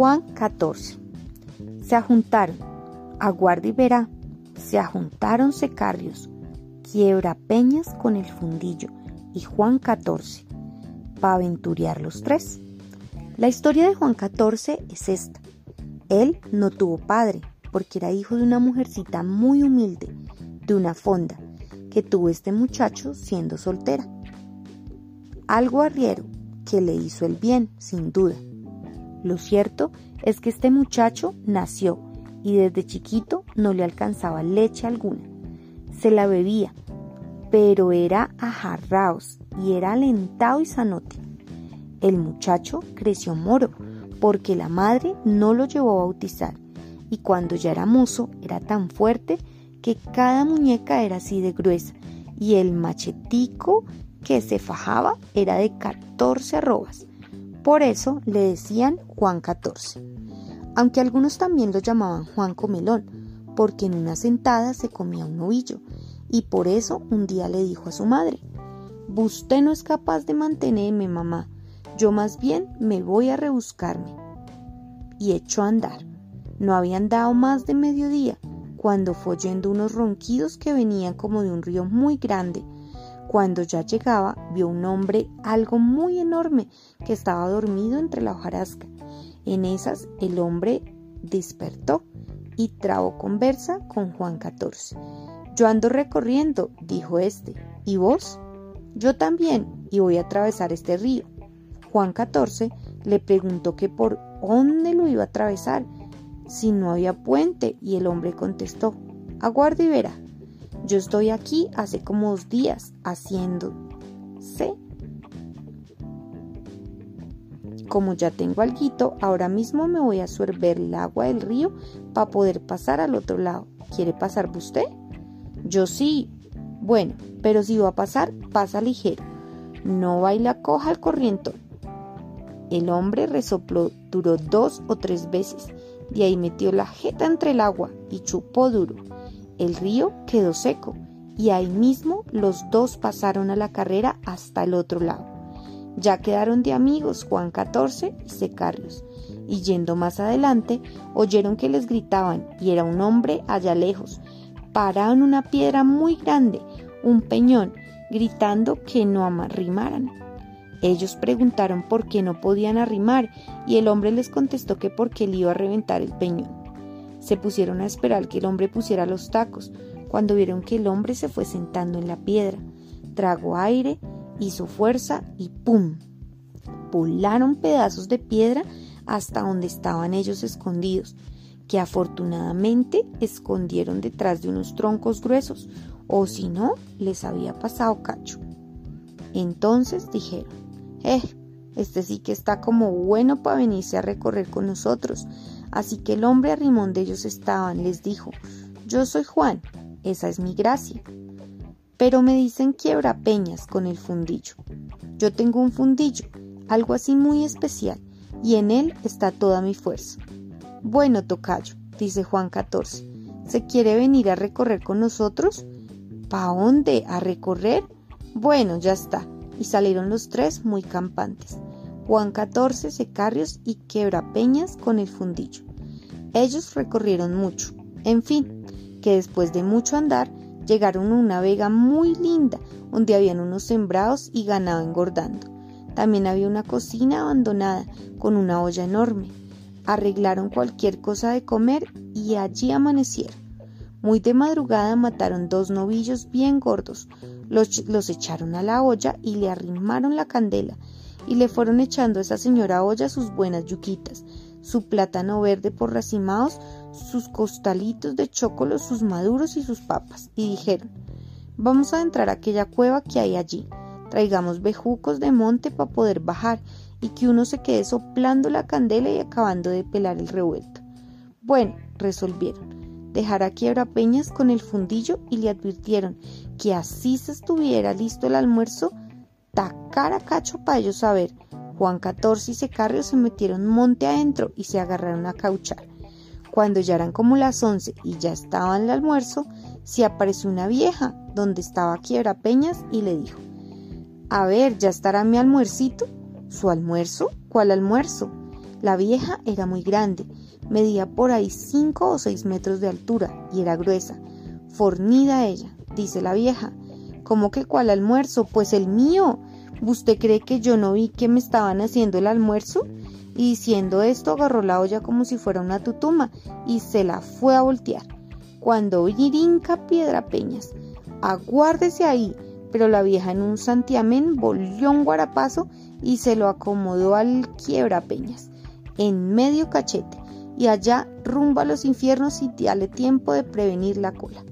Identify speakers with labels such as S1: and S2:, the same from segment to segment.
S1: Juan 14. Se ajuntaron, aguarda y verá, se ajuntaron secarrios, quiebra peñas con el fundillo y Juan 14, para aventurear los tres. La historia de Juan 14 es esta. Él no tuvo padre, porque era hijo de una mujercita muy humilde, de una fonda, que tuvo este muchacho siendo soltera. Algo arriero que le hizo el bien, sin duda. Lo cierto es que este muchacho nació y desde chiquito no le alcanzaba leche alguna. Se la bebía, pero era ajarraos y era alentado y sanote. El muchacho creció moro porque la madre no lo llevó a bautizar y cuando ya era mozo era tan fuerte que cada muñeca era así de gruesa y el machetico que se fajaba era de 14 arrobas. Por eso le decían Juan 14. Aunque algunos también lo llamaban Juan Comelón, porque en una sentada se comía un novillo, y por eso un día le dijo a su madre, Usted no es capaz de mantenerme, mamá, yo más bien me voy a rebuscarme. Y echó a andar. No había andado más de mediodía cuando fue oyendo unos ronquidos que venían como de un río muy grande. Cuando ya llegaba, vio un hombre algo muy enorme que estaba dormido entre la hojarasca. En esas el hombre despertó y trabó conversa con Juan XIV. Yo ando recorriendo, dijo este. ¿Y vos? Yo también, y voy a atravesar este río. Juan XIV le preguntó que por dónde lo iba a atravesar si no había puente y el hombre contestó, aguarde y verá. Yo estoy aquí hace como dos días haciendo. ¿sé? Como ya tengo alguito, ahora mismo me voy a sorber el agua del río para poder pasar al otro lado. ¿Quiere pasar usted? Yo sí. Bueno, pero si va a pasar, pasa ligero. No baila coja al corriente. El hombre resopló, duró dos o tres veces, y ahí metió la jeta entre el agua y chupó duro. El río quedó seco, y ahí mismo los dos pasaron a la carrera hasta el otro lado. Ya quedaron de amigos Juan XIV y Secarrios, y yendo más adelante, oyeron que les gritaban, y era un hombre allá lejos, parado en una piedra muy grande, un peñón, gritando que no arrimaran. Ellos preguntaron por qué no podían arrimar y el hombre les contestó que porque él iba a reventar el peñón. Se pusieron a esperar que el hombre pusiera los tacos, cuando vieron que el hombre se fue sentando en la piedra. Tragó aire, hizo fuerza y ¡pum! Pularon pedazos de piedra hasta donde estaban ellos escondidos, que afortunadamente escondieron detrás de unos troncos gruesos, o si no, les había pasado cacho. Entonces dijeron, eh, este sí que está como bueno para venirse a recorrer con nosotros. Así que el hombre arrimón donde ellos estaban les dijo, yo soy Juan, esa es mi gracia. Pero me dicen quiebra peñas con el fundillo. Yo tengo un fundillo, algo así muy especial, y en él está toda mi fuerza. Bueno, tocayo, dice Juan XIV, ¿se quiere venir a recorrer con nosotros? ¿Pa dónde? ¿A recorrer? Bueno, ya está y salieron los tres muy campantes, Juan XIV, Secarrios y Quebrapeñas con el fundillo. Ellos recorrieron mucho, en fin, que después de mucho andar llegaron a una vega muy linda donde habían unos sembrados y ganado engordando. También había una cocina abandonada con una olla enorme. Arreglaron cualquier cosa de comer y allí amanecieron. Muy de madrugada mataron dos novillos bien gordos, los, echaron a la olla y le arrimaron la candela y le fueron echando a esa señora olla sus buenas yuquitas, su plátano verde por racimados, sus costalitos de chocolo, sus maduros y sus papas, y dijeron Vamos a entrar a aquella cueva que hay allí. Traigamos bejucos de monte para poder bajar y que uno se quede soplando la candela y acabando de pelar el revuelto. Bueno, resolvieron dejar a Quiebra Peñas con el fundillo y le advirtieron que así se estuviera listo el almuerzo, tacar a cacho para ellos saber. Juan XIV y Secarrio se metieron monte adentro y se agarraron a cauchar. Cuando ya eran como las once y ya estaba en el almuerzo, se apareció una vieja donde estaba Quiebra Peñas y le dijo, A ver, ¿ya estará mi almuercito? ¿Su almuerzo? ¿Cuál almuerzo? La vieja era muy grande, medía por ahí cinco o seis metros de altura y era gruesa. Fornida ella, dice la vieja. ¿Cómo que cuál almuerzo? Pues el mío. ¿Usted cree que yo no vi que me estaban haciendo el almuerzo? Y diciendo esto agarró la olla como si fuera una tutuma y se la fue a voltear. Cuando virinca piedra peñas. Aguárdese ahí. Pero la vieja en un santiamén volvió un guarapazo y se lo acomodó al quiebra peñas, en medio cachete, y allá rumbo a los infiernos y dale tiempo de prevenir la cola.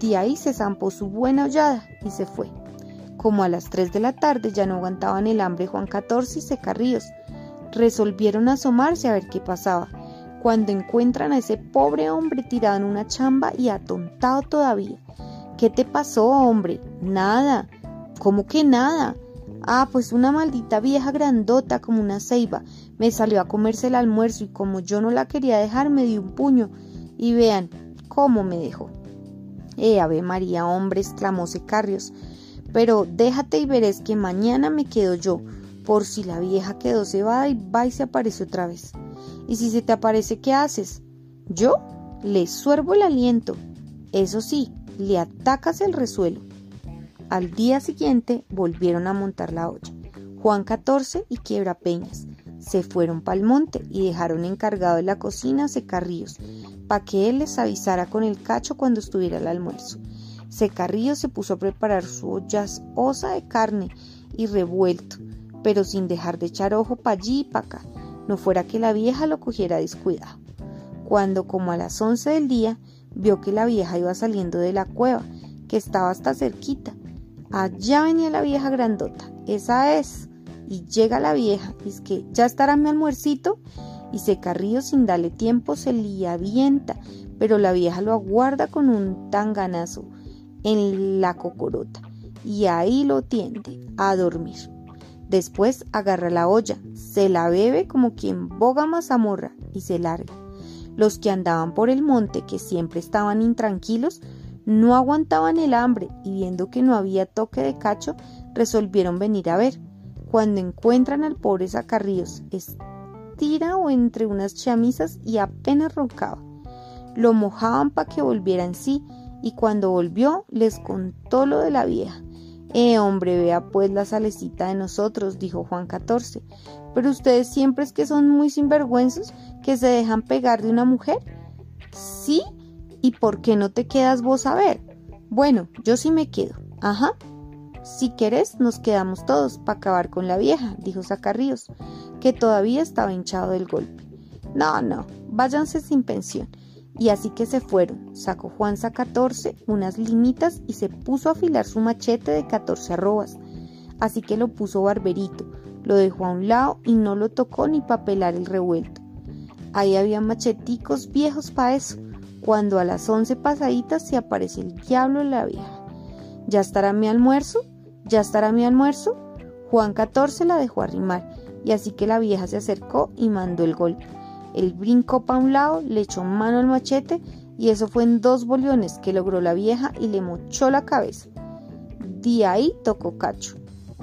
S1: De ahí se zampó su buena hollada y se fue. Como a las 3 de la tarde ya no aguantaban el hambre Juan XIV y Secarríos. Resolvieron asomarse a ver qué pasaba, cuando encuentran a ese pobre hombre tirado en una chamba y atontado todavía. ¿Qué te pasó, hombre? Nada. ¿Cómo que nada? Ah, pues una maldita vieja grandota como una ceiba me salió a comerse el almuerzo y como yo no la quería dejar me dio un puño. Y vean cómo me dejó. Eh, Ave María, hombre, exclamó Secarrios. Pero déjate y verás que mañana me quedo yo, por si la vieja quedó cebada y va y se aparece otra vez. Y si se te aparece, ¿qué haces? Yo le suervo el aliento. Eso sí, le atacas el resuelo. Al día siguiente volvieron a montar la olla. Juan XIV y Quiebra Peñas se fueron pa'l monte y dejaron encargado de la cocina a Secarríos, para que él les avisara con el cacho cuando estuviera el almuerzo. Secarríos se puso a preparar su olla osa de carne y revuelto, pero sin dejar de echar ojo pa' allí y pa' acá, no fuera que la vieja lo cogiera descuidado. Cuando, como a las once del día, vio que la vieja iba saliendo de la cueva, que estaba hasta cerquita. Allá venía la vieja grandota, esa es. Y llega la vieja, y es que ya estará mi almuercito, y se carrillo sin darle tiempo se le avienta, pero la vieja lo aguarda con un tanganazo en la cocorota, y ahí lo tiende a dormir. Después agarra la olla, se la bebe como quien boga mazamorra y se larga. Los que andaban por el monte, que siempre estaban intranquilos, no aguantaban el hambre y viendo que no había toque de cacho, resolvieron venir a ver. Cuando encuentran al pobre Zacarríos, estirado entre unas chamisas y apenas roncaba. Lo mojaban para que volviera en sí y cuando volvió les contó lo de la vieja. Eh, hombre, vea pues la salecita de nosotros, dijo Juan XIV. Pero ustedes siempre es que son muy sinvergüenzos que se dejan pegar de una mujer. Sí, ¿y por qué no te quedas vos a ver? Bueno, yo sí me quedo. Ajá. Si querés, nos quedamos todos para acabar con la vieja, dijo Zacarríos, que todavía estaba hinchado del golpe. No, no, váyanse sin pensión. Y así que se fueron. Sacó Juanza 14 unas limitas y se puso a afilar su machete de 14 arrobas. Así que lo puso barberito, lo dejó a un lado y no lo tocó ni para pelar el revuelto. Ahí había macheticos viejos para eso, cuando a las once pasaditas se aparece el diablo en la vieja. ¿Ya estará mi almuerzo? ¿Ya estará mi almuerzo? Juan 14 la dejó arrimar, y así que la vieja se acercó y mandó el golpe. El brincó para un lado, le echó mano al machete y eso fue en dos boliones que logró la vieja y le mochó la cabeza. De ahí tocó Cacho.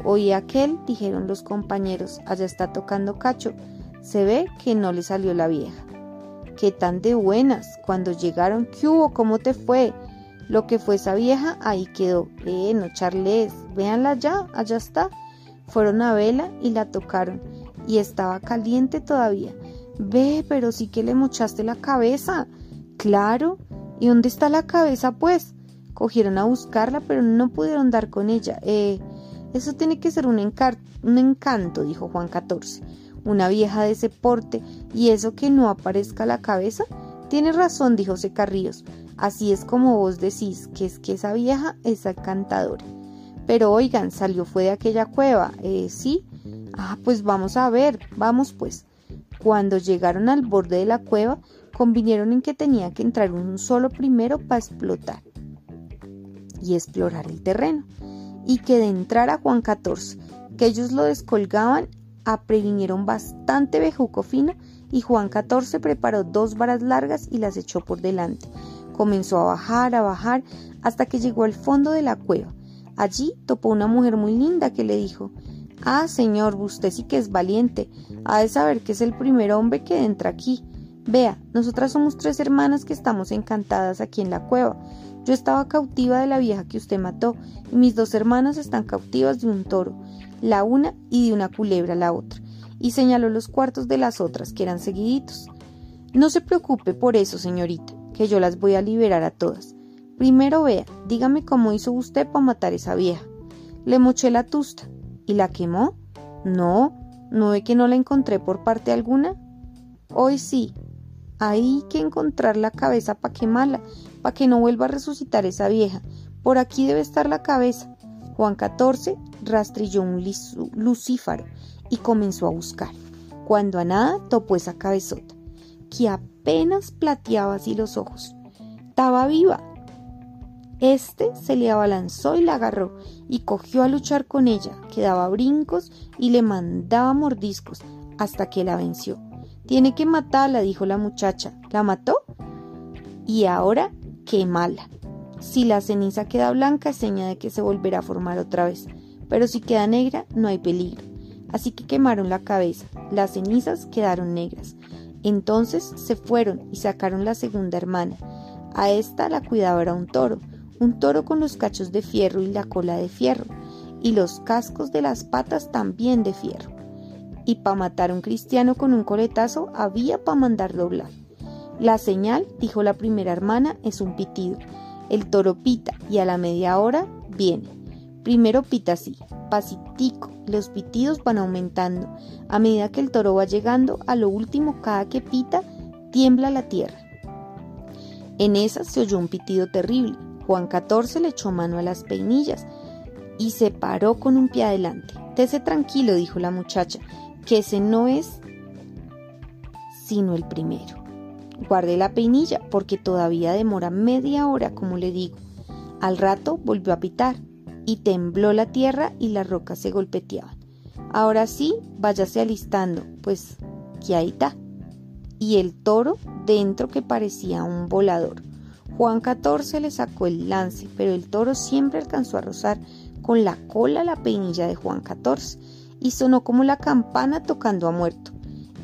S1: Oí aquel, dijeron los compañeros, allá está tocando Cacho. Se ve que no le salió la vieja. Qué tan de buenas. Cuando llegaron, ¿qué hubo? ¿Cómo te fue? Lo que fue esa vieja, ahí quedó. Eh, no charles. Véanla ya, allá está. Fueron a vela y la tocaron. Y estaba caliente todavía. Ve, pero sí que le mochaste la cabeza. Claro. ¿Y dónde está la cabeza, pues? Cogieron a buscarla, pero no pudieron dar con ella. Eh, eso tiene que ser un, un encanto, dijo Juan XIV. Una vieja de ese porte, y eso que no aparezca la cabeza. Tiene razón, dijo Secarríos. Así es como vos decís, que es que esa vieja es encantadora. Pero oigan, salió fue de aquella cueva. Eh, sí. Ah, pues vamos a ver, vamos pues. Cuando llegaron al borde de la cueva, convinieron en que tenía que entrar un solo primero para explotar y explorar el terreno, y que de entrar a Juan XIV, que ellos lo descolgaban, aprevinieron bastante bejuco fino y Juan XIV preparó dos varas largas y las echó por delante. Comenzó a bajar, a bajar, hasta que llegó al fondo de la cueva. Allí topó una mujer muy linda que le dijo Ah, señor, usted sí que es valiente. Ha de saber que es el primer hombre que entra aquí. Vea, nosotras somos tres hermanas que estamos encantadas aquí en la cueva. Yo estaba cautiva de la vieja que usted mató, y mis dos hermanas están cautivas de un toro, la una y de una culebra la otra, y señaló los cuartos de las otras, que eran seguiditos. No se preocupe por eso, señorita, que yo las voy a liberar a todas. Primero vea, dígame cómo hizo usted para matar a esa vieja. Le moché la tusta. ¿Y la quemó? No, ¿no ve que no la encontré por parte alguna? Hoy sí. Hay que encontrar la cabeza para quemarla, para que no vuelva a resucitar esa vieja. Por aquí debe estar la cabeza. Juan XIV rastrilló un lucífaro y comenzó a buscar. Cuando a nada topó esa cabezota, que apenas plateaba así los ojos. Estaba viva, este se le abalanzó y la agarró y cogió a luchar con ella, que daba brincos y le mandaba mordiscos hasta que la venció. Tiene que matarla, dijo la muchacha. ¿La mató? Y ahora mala. Si la ceniza queda blanca, es seña de que se volverá a formar otra vez. Pero si queda negra, no hay peligro. Así que quemaron la cabeza. Las cenizas quedaron negras. Entonces se fueron y sacaron la segunda hermana. A esta la cuidaba era un toro un toro con los cachos de fierro y la cola de fierro, y los cascos de las patas también de fierro. Y para matar a un cristiano con un coletazo había para mandar doblar. La señal, dijo la primera hermana, es un pitido. El toro pita y a la media hora viene. Primero pita así, pasitico, los pitidos van aumentando. A medida que el toro va llegando, a lo último cada que pita, tiembla la tierra. En esa se oyó un pitido terrible, Juan XIV le echó mano a las peinillas y se paró con un pie adelante. Tese tranquilo, dijo la muchacha, que ese no es sino el primero. Guarde la peinilla porque todavía demora media hora, como le digo. Al rato volvió a pitar y tembló la tierra y las rocas se golpeteaban. Ahora sí, váyase alistando, pues que ahí está. Y el toro dentro que parecía un volador. Juan XIV le sacó el lance, pero el toro siempre alcanzó a rozar con la cola la peinilla de Juan XIV y sonó como la campana tocando a muerto.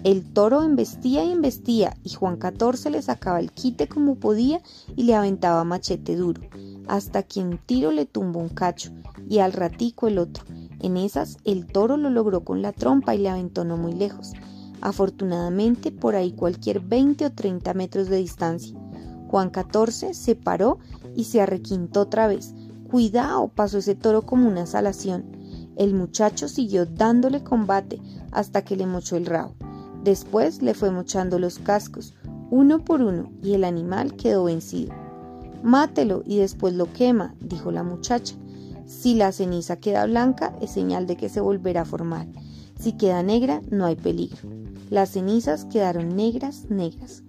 S1: El toro embestía y embestía y Juan XIV le sacaba el quite como podía y le aventaba machete duro, hasta que un tiro le tumbó un cacho y al ratico el otro. En esas el toro lo logró con la trompa y le aventó no muy lejos, afortunadamente por ahí cualquier 20 o 30 metros de distancia. Juan XIV se paró y se arrequintó otra vez. Cuidado, pasó ese toro como una salación. El muchacho siguió dándole combate hasta que le mochó el rabo. Después le fue mochando los cascos, uno por uno, y el animal quedó vencido. Mátelo y después lo quema, dijo la muchacha. Si la ceniza queda blanca, es señal de que se volverá a formar. Si queda negra, no hay peligro. Las cenizas quedaron negras, negras.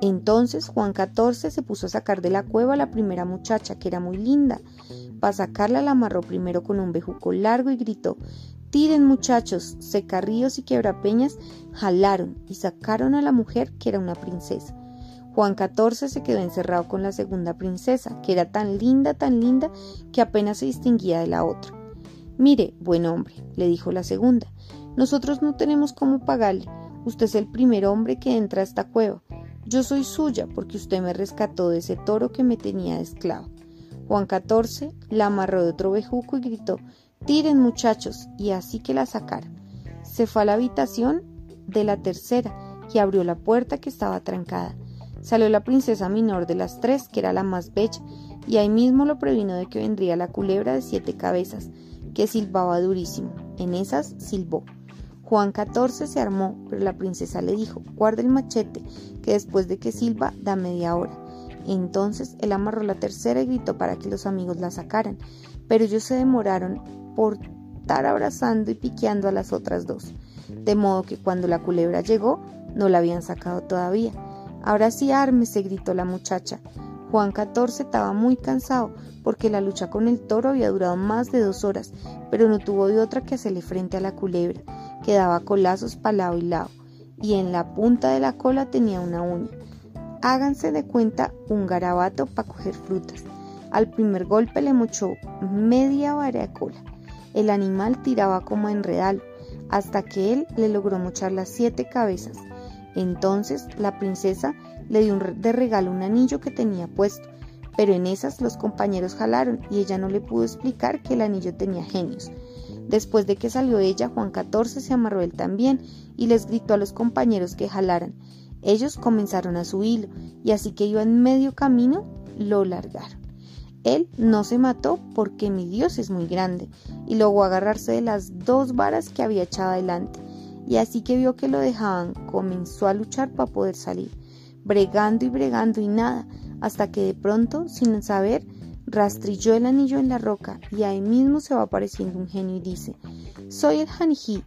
S1: Entonces Juan XIV se puso a sacar de la cueva a la primera muchacha, que era muy linda. Para sacarla la amarró primero con un bejuco largo y gritó Tiren muchachos, secarríos y quebrapeñas jalaron y sacaron a la mujer que era una princesa. Juan XIV se quedó encerrado con la segunda princesa, que era tan linda, tan linda, que apenas se distinguía de la otra. Mire, buen hombre, le dijo la segunda, nosotros no tenemos cómo pagarle. Usted es el primer hombre que entra a esta cueva. Yo soy suya porque usted me rescató de ese toro que me tenía de esclavo. Juan XIV la amarró de otro bejuco y gritó Tiren muchachos, y así que la sacaron. Se fue a la habitación de la tercera y abrió la puerta que estaba trancada. Salió la princesa menor de las tres, que era la más bella, y ahí mismo lo previno de que vendría la culebra de siete cabezas, que silbaba durísimo. En esas silbó. Juan XIV se armó, pero la princesa le dijo, guarda el machete, que después de que silba da media hora. Entonces él amarró la tercera y gritó para que los amigos la sacaran, pero ellos se demoraron por estar abrazando y piqueando a las otras dos, de modo que cuando la culebra llegó no la habían sacado todavía. Ahora sí ármese, gritó la muchacha. Juan XIV estaba muy cansado porque la lucha con el toro había durado más de dos horas, pero no tuvo de otra que hacerle frente a la culebra que daba colazos para lado y lado, y en la punta de la cola tenía una uña. Háganse de cuenta un garabato para coger frutas. Al primer golpe le mochó media vara de cola. El animal tiraba como enredalo, hasta que él le logró mochar las siete cabezas. Entonces la princesa le dio de regalo un anillo que tenía puesto, pero en esas los compañeros jalaron y ella no le pudo explicar que el anillo tenía genios. Después de que salió ella, Juan XIV se amarró él también y les gritó a los compañeros que jalaran. Ellos comenzaron a subirlo y así que iba en medio camino, lo largaron. Él no se mató porque mi Dios es muy grande y logró agarrarse de las dos varas que había echado adelante y así que vio que lo dejaban comenzó a luchar para poder salir, bregando y bregando y nada, hasta que de pronto, sin saber, rastrilló el anillo en la roca y ahí mismo se va apareciendo un genio y dice, soy el Janijí,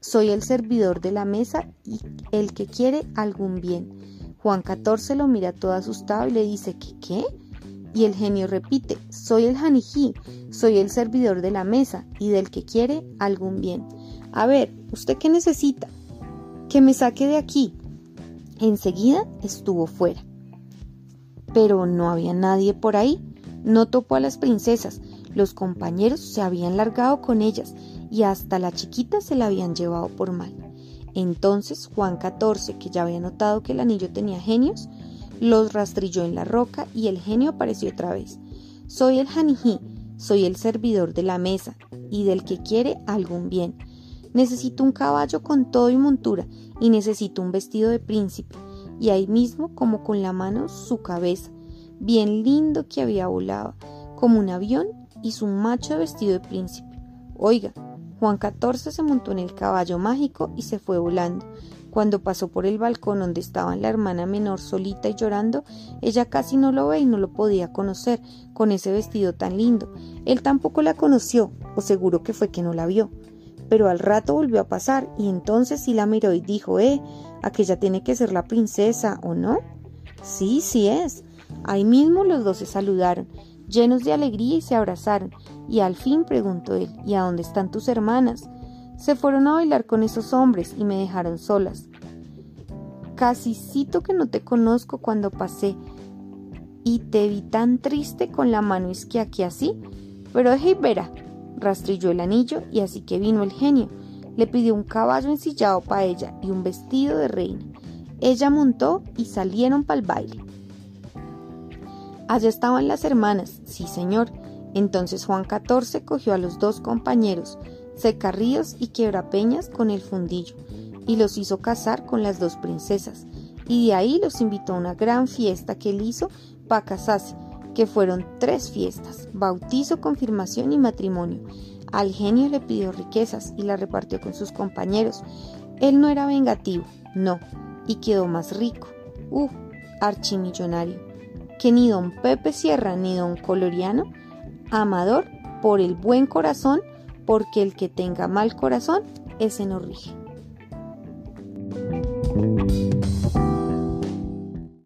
S1: soy el servidor de la mesa y el que quiere algún bien. Juan XIV lo mira todo asustado y le dice, ¿qué qué? Y el genio repite, soy el Janijí, soy el servidor de la mesa y del que quiere algún bien. A ver, ¿usted qué necesita? Que me saque de aquí. Enseguida estuvo fuera. Pero no había nadie por ahí. No topó a las princesas. Los compañeros se habían largado con ellas y hasta la chiquita se la habían llevado por mal. Entonces Juan XIV, que ya había notado que el anillo tenía genios, los rastrilló en la roca y el genio apareció otra vez. Soy el Janijí, soy el servidor de la mesa y del que quiere algún bien. Necesito un caballo con todo y montura y necesito un vestido de príncipe. Y ahí mismo, como con la mano, su cabeza, bien lindo que había volado, como un avión y su macho vestido de príncipe. Oiga, Juan XIV se montó en el caballo mágico y se fue volando. Cuando pasó por el balcón donde estaba la hermana menor solita y llorando, ella casi no lo ve y no lo podía conocer con ese vestido tan lindo. Él tampoco la conoció, o seguro que fue que no la vio pero al rato volvió a pasar y entonces sí la miró y dijo, eh, aquella tiene que ser la princesa, ¿o no? Sí, sí es. Ahí mismo los dos se saludaron, llenos de alegría y se abrazaron, y al fin preguntó él, ¿y a dónde están tus hermanas? Se fueron a bailar con esos hombres y me dejaron solas. Casi cito que no te conozco cuando pasé y te vi tan triste con la mano aquí así, pero hey, verá, rastrilló el anillo y así que vino el genio. Le pidió un caballo ensillado para ella y un vestido de reina. Ella montó y salieron para el baile. Allá estaban las hermanas, sí señor. Entonces Juan XIV cogió a los dos compañeros, Secarríos y Quiebrapeñas, con el fundillo, y los hizo casar con las dos princesas, y de ahí los invitó a una gran fiesta que él hizo para casarse, que fueron tres fiestas, bautizo, confirmación y matrimonio. Al genio le pidió riquezas y la repartió con sus compañeros. Él no era vengativo, no, y quedó más rico. Uh, archimillonario. Que ni don Pepe Sierra ni don Coloriano, amador por el buen corazón, porque el que tenga mal corazón, ese no rige.